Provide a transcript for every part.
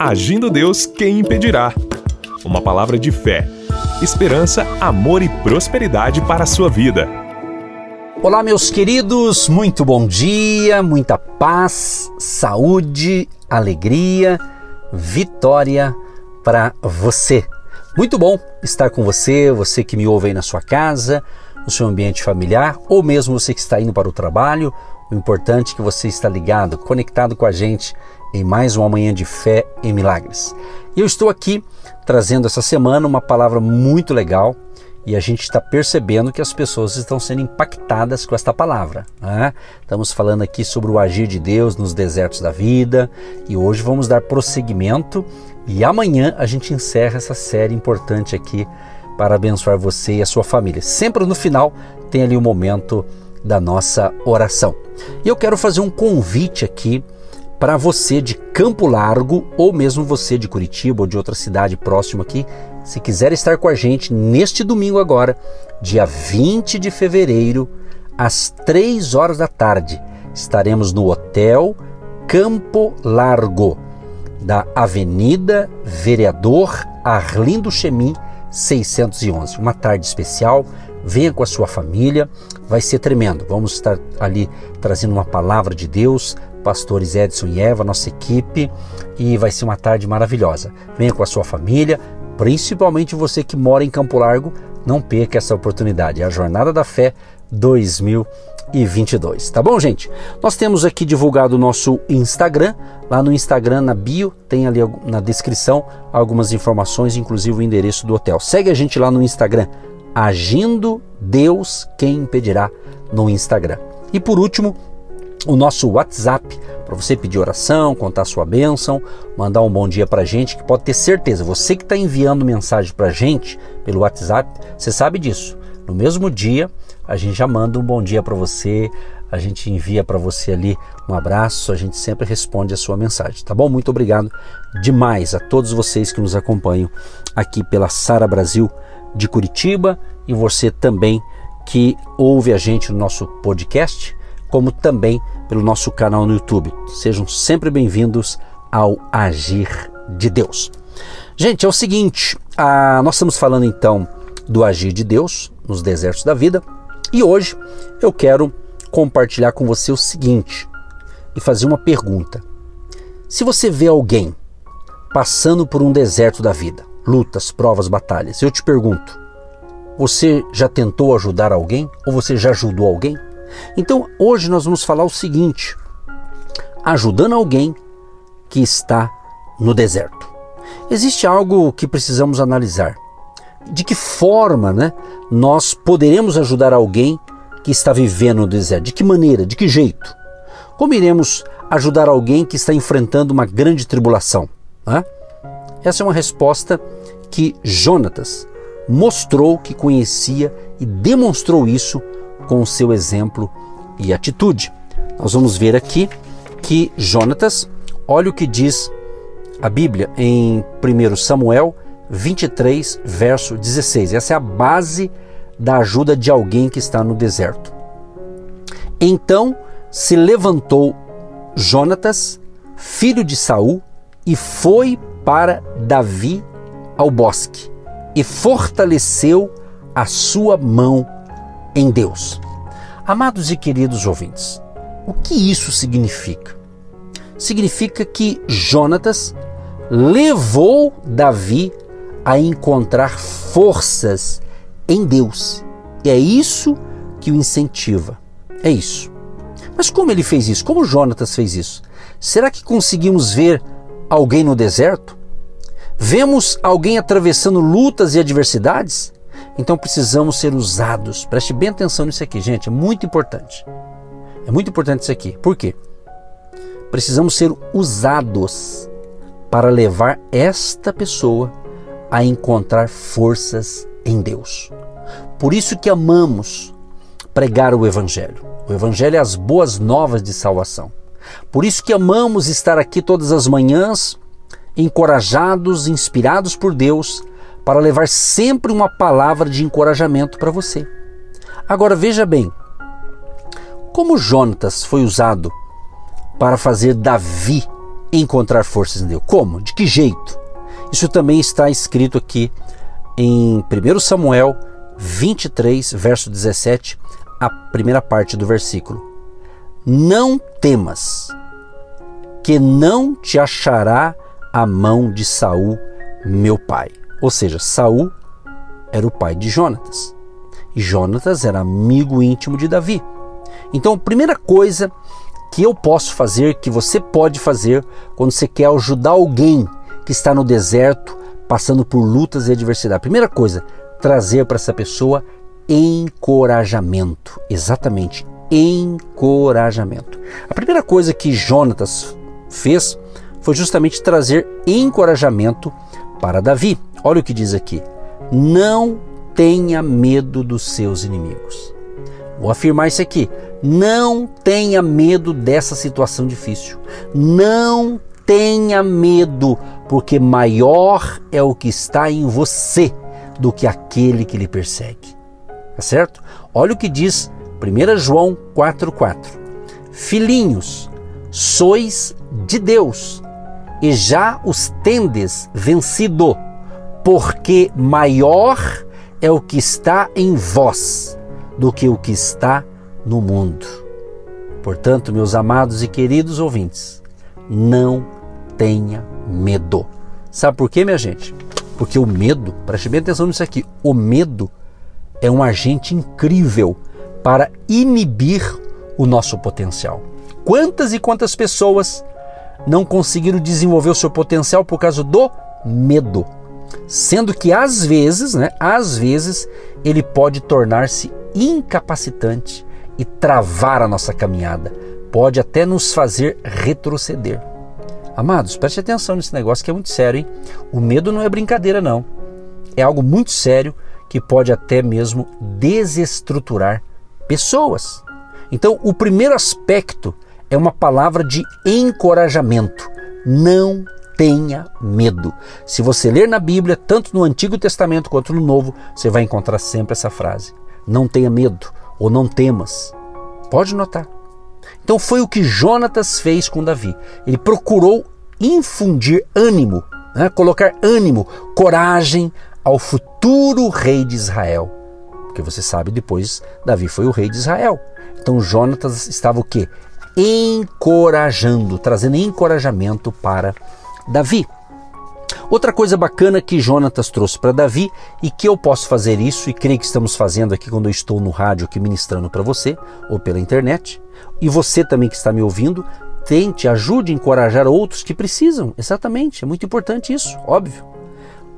Agindo Deus, quem impedirá? Uma palavra de fé, esperança, amor e prosperidade para a sua vida. Olá, meus queridos, muito bom dia, muita paz, saúde, alegria, vitória para você. Muito bom estar com você, você que me ouve aí na sua casa, no seu ambiente familiar, ou mesmo você que está indo para o trabalho. O importante é que você está ligado, conectado com a gente em mais uma manhã de fé e milagres. E eu estou aqui trazendo essa semana uma palavra muito legal e a gente está percebendo que as pessoas estão sendo impactadas com esta palavra. Né? Estamos falando aqui sobre o agir de Deus nos desertos da vida e hoje vamos dar prosseguimento e amanhã a gente encerra essa série importante aqui para abençoar você e a sua família. Sempre no final tem ali o momento da nossa oração. E eu quero fazer um convite aqui para você de Campo Largo ou mesmo você de Curitiba ou de outra cidade próxima aqui, se quiser estar com a gente neste domingo agora, dia 20 de fevereiro, às 3 horas da tarde, estaremos no Hotel Campo Largo, da Avenida Vereador Arlindo Chemin 611. Uma tarde especial, venha com a sua família, vai ser tremendo. Vamos estar ali trazendo uma palavra de Deus, pastores Edson e Eva, nossa equipe, e vai ser uma tarde maravilhosa. Venha com a sua família, principalmente você que mora em Campo Largo, não perca essa oportunidade. É a Jornada da Fé 2022. Tá bom, gente? Nós temos aqui divulgado o nosso Instagram. Lá no Instagram, na bio, tem ali na descrição algumas informações, inclusive o endereço do hotel. Segue a gente lá no Instagram, Agindo Deus Quem Impedirá no Instagram. E por último, o nosso WhatsApp para você pedir oração, contar sua bênção, mandar um bom dia para gente, que pode ter certeza, você que está enviando mensagem para gente pelo WhatsApp, você sabe disso. No mesmo dia, a gente já manda um bom dia para você, a gente envia para você ali um abraço, a gente sempre responde a sua mensagem, tá bom? Muito obrigado demais a todos vocês que nos acompanham aqui pela Sara Brasil de Curitiba e você também que ouve a gente no nosso podcast como também pelo nosso canal no YouTube. Sejam sempre bem-vindos ao Agir de Deus. Gente, é o seguinte, ah, nós estamos falando então do agir de Deus nos desertos da vida e hoje eu quero compartilhar com você o seguinte e fazer uma pergunta. Se você vê alguém passando por um deserto da vida, lutas, provas, batalhas, eu te pergunto: você já tentou ajudar alguém ou você já ajudou alguém? Então, hoje nós vamos falar o seguinte: ajudando alguém que está no deserto. Existe algo que precisamos analisar. De que forma né, nós poderemos ajudar alguém que está vivendo no deserto? De que maneira? De que jeito? Como iremos ajudar alguém que está enfrentando uma grande tribulação? Né? Essa é uma resposta que Jonatas mostrou que conhecia e demonstrou isso com o seu exemplo e atitude. Nós vamos ver aqui que Jonatas, olha o que diz a Bíblia em 1 Samuel 23, verso 16. Essa é a base da ajuda de alguém que está no deserto. Então se levantou Jonatas, filho de Saul, e foi para Davi ao bosque e fortaleceu a sua mão em Deus. Amados e queridos ouvintes, o que isso significa? Significa que Jonatas levou Davi a encontrar forças em Deus. E é isso que o incentiva. É isso. Mas como ele fez isso? Como Jonatas fez isso? Será que conseguimos ver alguém no deserto? Vemos alguém atravessando lutas e adversidades? Então precisamos ser usados. Preste bem atenção nisso aqui, gente, é muito importante. É muito importante isso aqui. Por quê? Precisamos ser usados para levar esta pessoa a encontrar forças em Deus. Por isso que amamos pregar o evangelho. O evangelho é as boas novas de salvação. Por isso que amamos estar aqui todas as manhãs, encorajados, inspirados por Deus para levar sempre uma palavra de encorajamento para você. Agora veja bem, como Jonatas foi usado para fazer Davi encontrar forças em Deus. Como? De que jeito? Isso também está escrito aqui em 1 Samuel 23, verso 17, a primeira parte do versículo. Não temas, que não te achará a mão de Saul, meu pai. Ou seja, Saul era o pai de Jonatas. E Jonatas era amigo íntimo de Davi. Então, a primeira coisa que eu posso fazer, que você pode fazer quando você quer ajudar alguém que está no deserto, passando por lutas e adversidade. Primeira coisa, trazer para essa pessoa encorajamento. Exatamente, encorajamento. A primeira coisa que Jonatas fez foi justamente trazer encorajamento para Davi. Olha o que diz aqui: Não tenha medo dos seus inimigos. Vou afirmar isso aqui. Não tenha medo dessa situação difícil. Não tenha medo, porque maior é o que está em você do que aquele que lhe persegue. Tá certo? Olha o que diz 1 João 4,4. Filhinhos, sois de Deus e já os tendes vencido, porque maior é o que está em vós do que o que está no mundo. Portanto, meus amados e queridos ouvintes, não tenha medo. Sabe por quê, minha gente? Porque o medo, preste bem atenção nisso aqui, o medo é um agente incrível para inibir o nosso potencial. Quantas e quantas pessoas não conseguiram desenvolver o seu potencial por causa do medo? Sendo que às vezes, né, às vezes ele pode tornar-se incapacitante e travar a nossa caminhada, pode até nos fazer retroceder. Amados, preste atenção nesse negócio que é muito sério, hein? O medo não é brincadeira, não. É algo muito sério que pode até mesmo desestruturar pessoas. Então, o primeiro aspecto é uma palavra de encorajamento. Não tenha medo. Se você ler na Bíblia, tanto no Antigo Testamento quanto no Novo, você vai encontrar sempre essa frase: Não tenha medo ou não temas. Pode notar. Então foi o que Jonatas fez com Davi. Ele procurou infundir ânimo, né? colocar ânimo, coragem ao futuro rei de Israel. Porque você sabe, depois Davi foi o rei de Israel. Então Jonatas estava o quê? Encorajando, trazendo encorajamento para Davi. Outra coisa bacana que Jonatas trouxe para Davi e que eu posso fazer isso e creio que estamos fazendo aqui quando eu estou no rádio aqui ministrando para você ou pela internet, e você também que está me ouvindo, tente, ajude a encorajar outros que precisam. Exatamente, é muito importante isso, óbvio.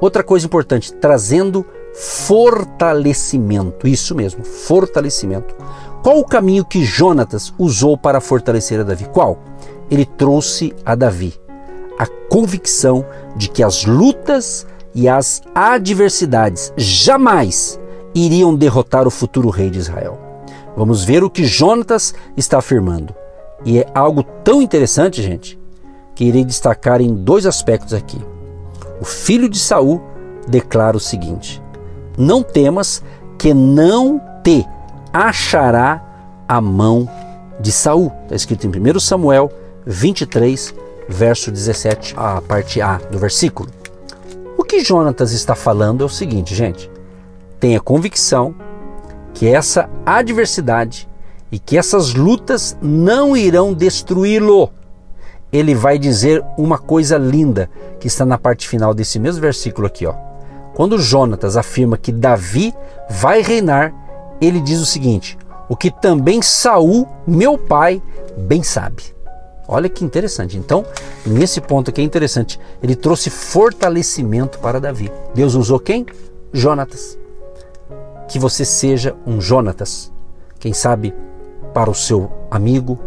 Outra coisa importante, trazendo fortalecimento. Isso mesmo, fortalecimento. Qual o caminho que Jonatas usou para fortalecer a Davi? Qual? Ele trouxe a Davi a convicção de que as lutas e as adversidades jamais iriam derrotar o futuro rei de Israel. Vamos ver o que Jonatas está afirmando. E é algo tão interessante, gente, que irei destacar em dois aspectos aqui. O filho de Saul declara o seguinte: Não temas, que não te achará a mão de Saul. Está escrito em 1 Samuel 23, verso 17, a parte A do versículo. O que Jonatas está falando é o seguinte, gente: tenha convicção que essa adversidade e que essas lutas não irão destruí-lo. Ele vai dizer uma coisa linda que está na parte final desse mesmo versículo aqui, ó. Quando Jonatas afirma que Davi vai reinar, ele diz o seguinte: o que também Saul, meu pai, bem sabe. Olha que interessante. Então, nesse ponto aqui é interessante, ele trouxe fortalecimento para Davi. Deus usou quem? Jonatas. Que você seja um Jonatas. Quem sabe para o seu amigo,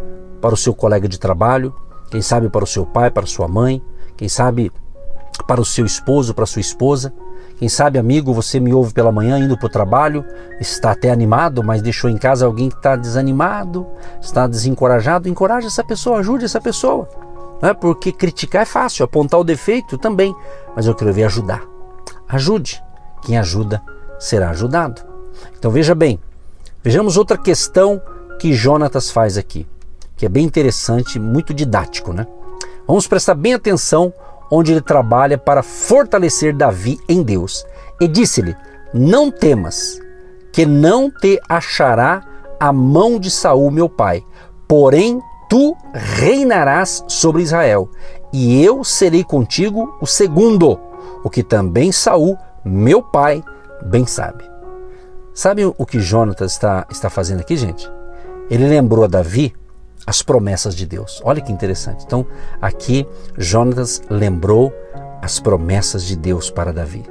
para o seu colega de trabalho, quem sabe para o seu pai, para sua mãe, quem sabe para o seu esposo, para a sua esposa. Quem sabe, amigo, você me ouve pela manhã indo para o trabalho, está até animado, mas deixou em casa alguém que está desanimado, está desencorajado. Encoraje essa pessoa, ajude essa pessoa. Não é? Porque criticar é fácil, apontar o defeito também, mas eu quero ver ajudar. Ajude. Quem ajuda será ajudado. Então veja bem, vejamos outra questão que Jonatas faz aqui, que é bem interessante, muito didático, né? Vamos prestar bem atenção onde ele trabalha para fortalecer Davi em Deus. E disse-lhe: Não temas, que não te achará a mão de Saul, meu pai. Porém, tu reinarás sobre Israel, e eu serei contigo o segundo, o que também Saul, meu pai, bem sabe. Sabe o que Jonatas está, está fazendo aqui, gente? Ele lembrou a Davi as promessas de Deus. Olha que interessante. Então, aqui Jonatas lembrou as promessas de Deus para Davi.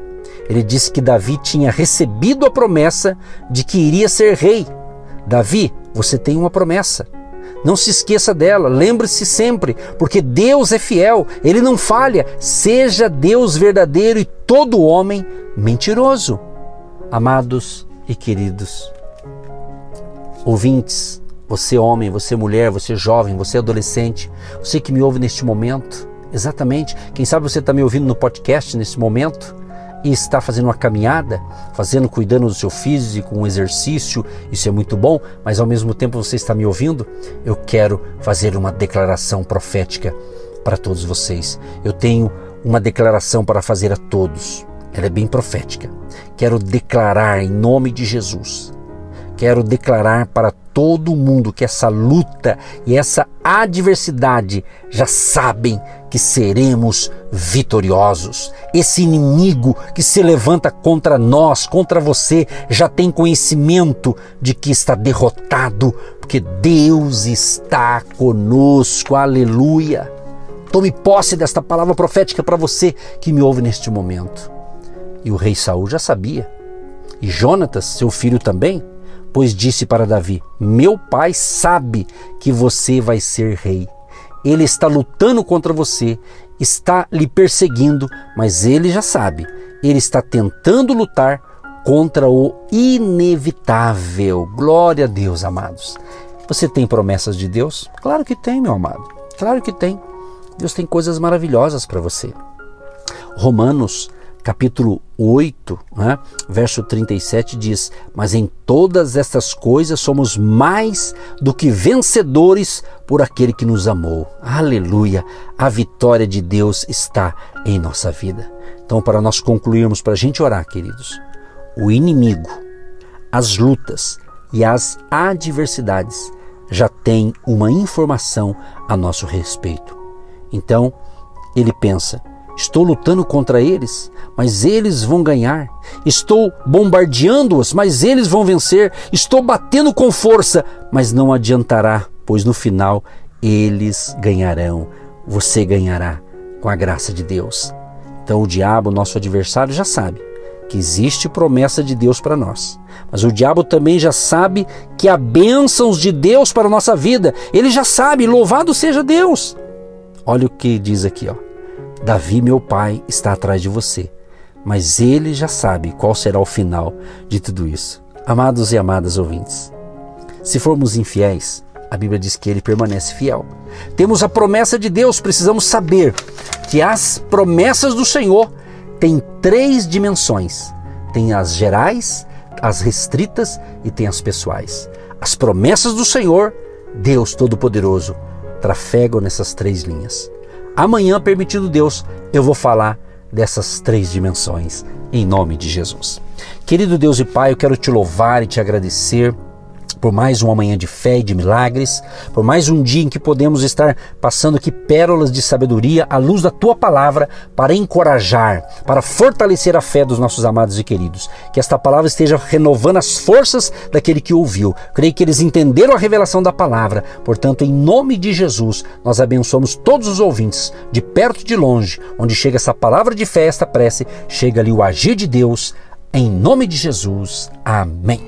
Ele disse que Davi tinha recebido a promessa de que iria ser rei. Davi, você tem uma promessa. Não se esqueça dela, lembre-se sempre, porque Deus é fiel, ele não falha. Seja Deus verdadeiro e todo homem mentiroso. Amados e queridos ouvintes, você homem, você mulher, você jovem, você adolescente, você que me ouve neste momento, exatamente, quem sabe você está me ouvindo no podcast nesse momento e está fazendo uma caminhada, fazendo, cuidando do seu físico, um exercício, isso é muito bom, mas ao mesmo tempo você está me ouvindo, eu quero fazer uma declaração profética para todos vocês. Eu tenho uma declaração para fazer a todos. Ela é bem profética. Quero declarar em nome de Jesus Quero declarar para todo mundo que essa luta e essa adversidade já sabem que seremos vitoriosos. Esse inimigo que se levanta contra nós, contra você, já tem conhecimento de que está derrotado, porque Deus está conosco. Aleluia. Tome posse desta palavra profética para você que me ouve neste momento. E o rei Saul já sabia. E Jonatas, seu filho também, pois disse para Davi: Meu pai sabe que você vai ser rei. Ele está lutando contra você, está lhe perseguindo, mas ele já sabe. Ele está tentando lutar contra o inevitável. Glória a Deus, amados. Você tem promessas de Deus? Claro que tem, meu amado. Claro que tem. Deus tem coisas maravilhosas para você. Romanos capítulo 8, né, verso 37 diz: Mas em todas estas coisas somos mais do que vencedores por aquele que nos amou. Aleluia! A vitória de Deus está em nossa vida. Então, para nós concluirmos, para a gente orar, queridos, o inimigo, as lutas e as adversidades já têm uma informação a nosso respeito. Então, ele pensa: Estou lutando contra eles, mas eles vão ganhar. Estou bombardeando-os, mas eles vão vencer. Estou batendo com força, mas não adiantará, pois no final eles ganharão. Você ganhará com a graça de Deus. Então o diabo, nosso adversário, já sabe que existe promessa de Deus para nós. Mas o diabo também já sabe que há bênçãos de Deus para a nossa vida. Ele já sabe, louvado seja Deus. Olha o que diz aqui, ó. Davi, meu pai, está atrás de você, mas ele já sabe qual será o final de tudo isso. Amados e amadas ouvintes, se formos infiéis, a Bíblia diz que ele permanece fiel. Temos a promessa de Deus, precisamos saber que as promessas do Senhor têm três dimensões: tem as gerais, as restritas e tem as pessoais. As promessas do Senhor, Deus Todo-Poderoso, trafegam nessas três linhas. Amanhã, permitindo Deus, eu vou falar dessas três dimensões, em nome de Jesus. Querido Deus e Pai, eu quero te louvar e te agradecer por mais uma manhã de fé e de milagres, por mais um dia em que podemos estar passando aqui pérolas de sabedoria à luz da tua palavra para encorajar, para fortalecer a fé dos nossos amados e queridos. Que esta palavra esteja renovando as forças daquele que ouviu. Creio que eles entenderam a revelação da palavra. Portanto, em nome de Jesus, nós abençoamos todos os ouvintes, de perto e de longe, onde chega essa palavra de fé, esta prece, chega ali o agir de Deus. Em nome de Jesus. Amém.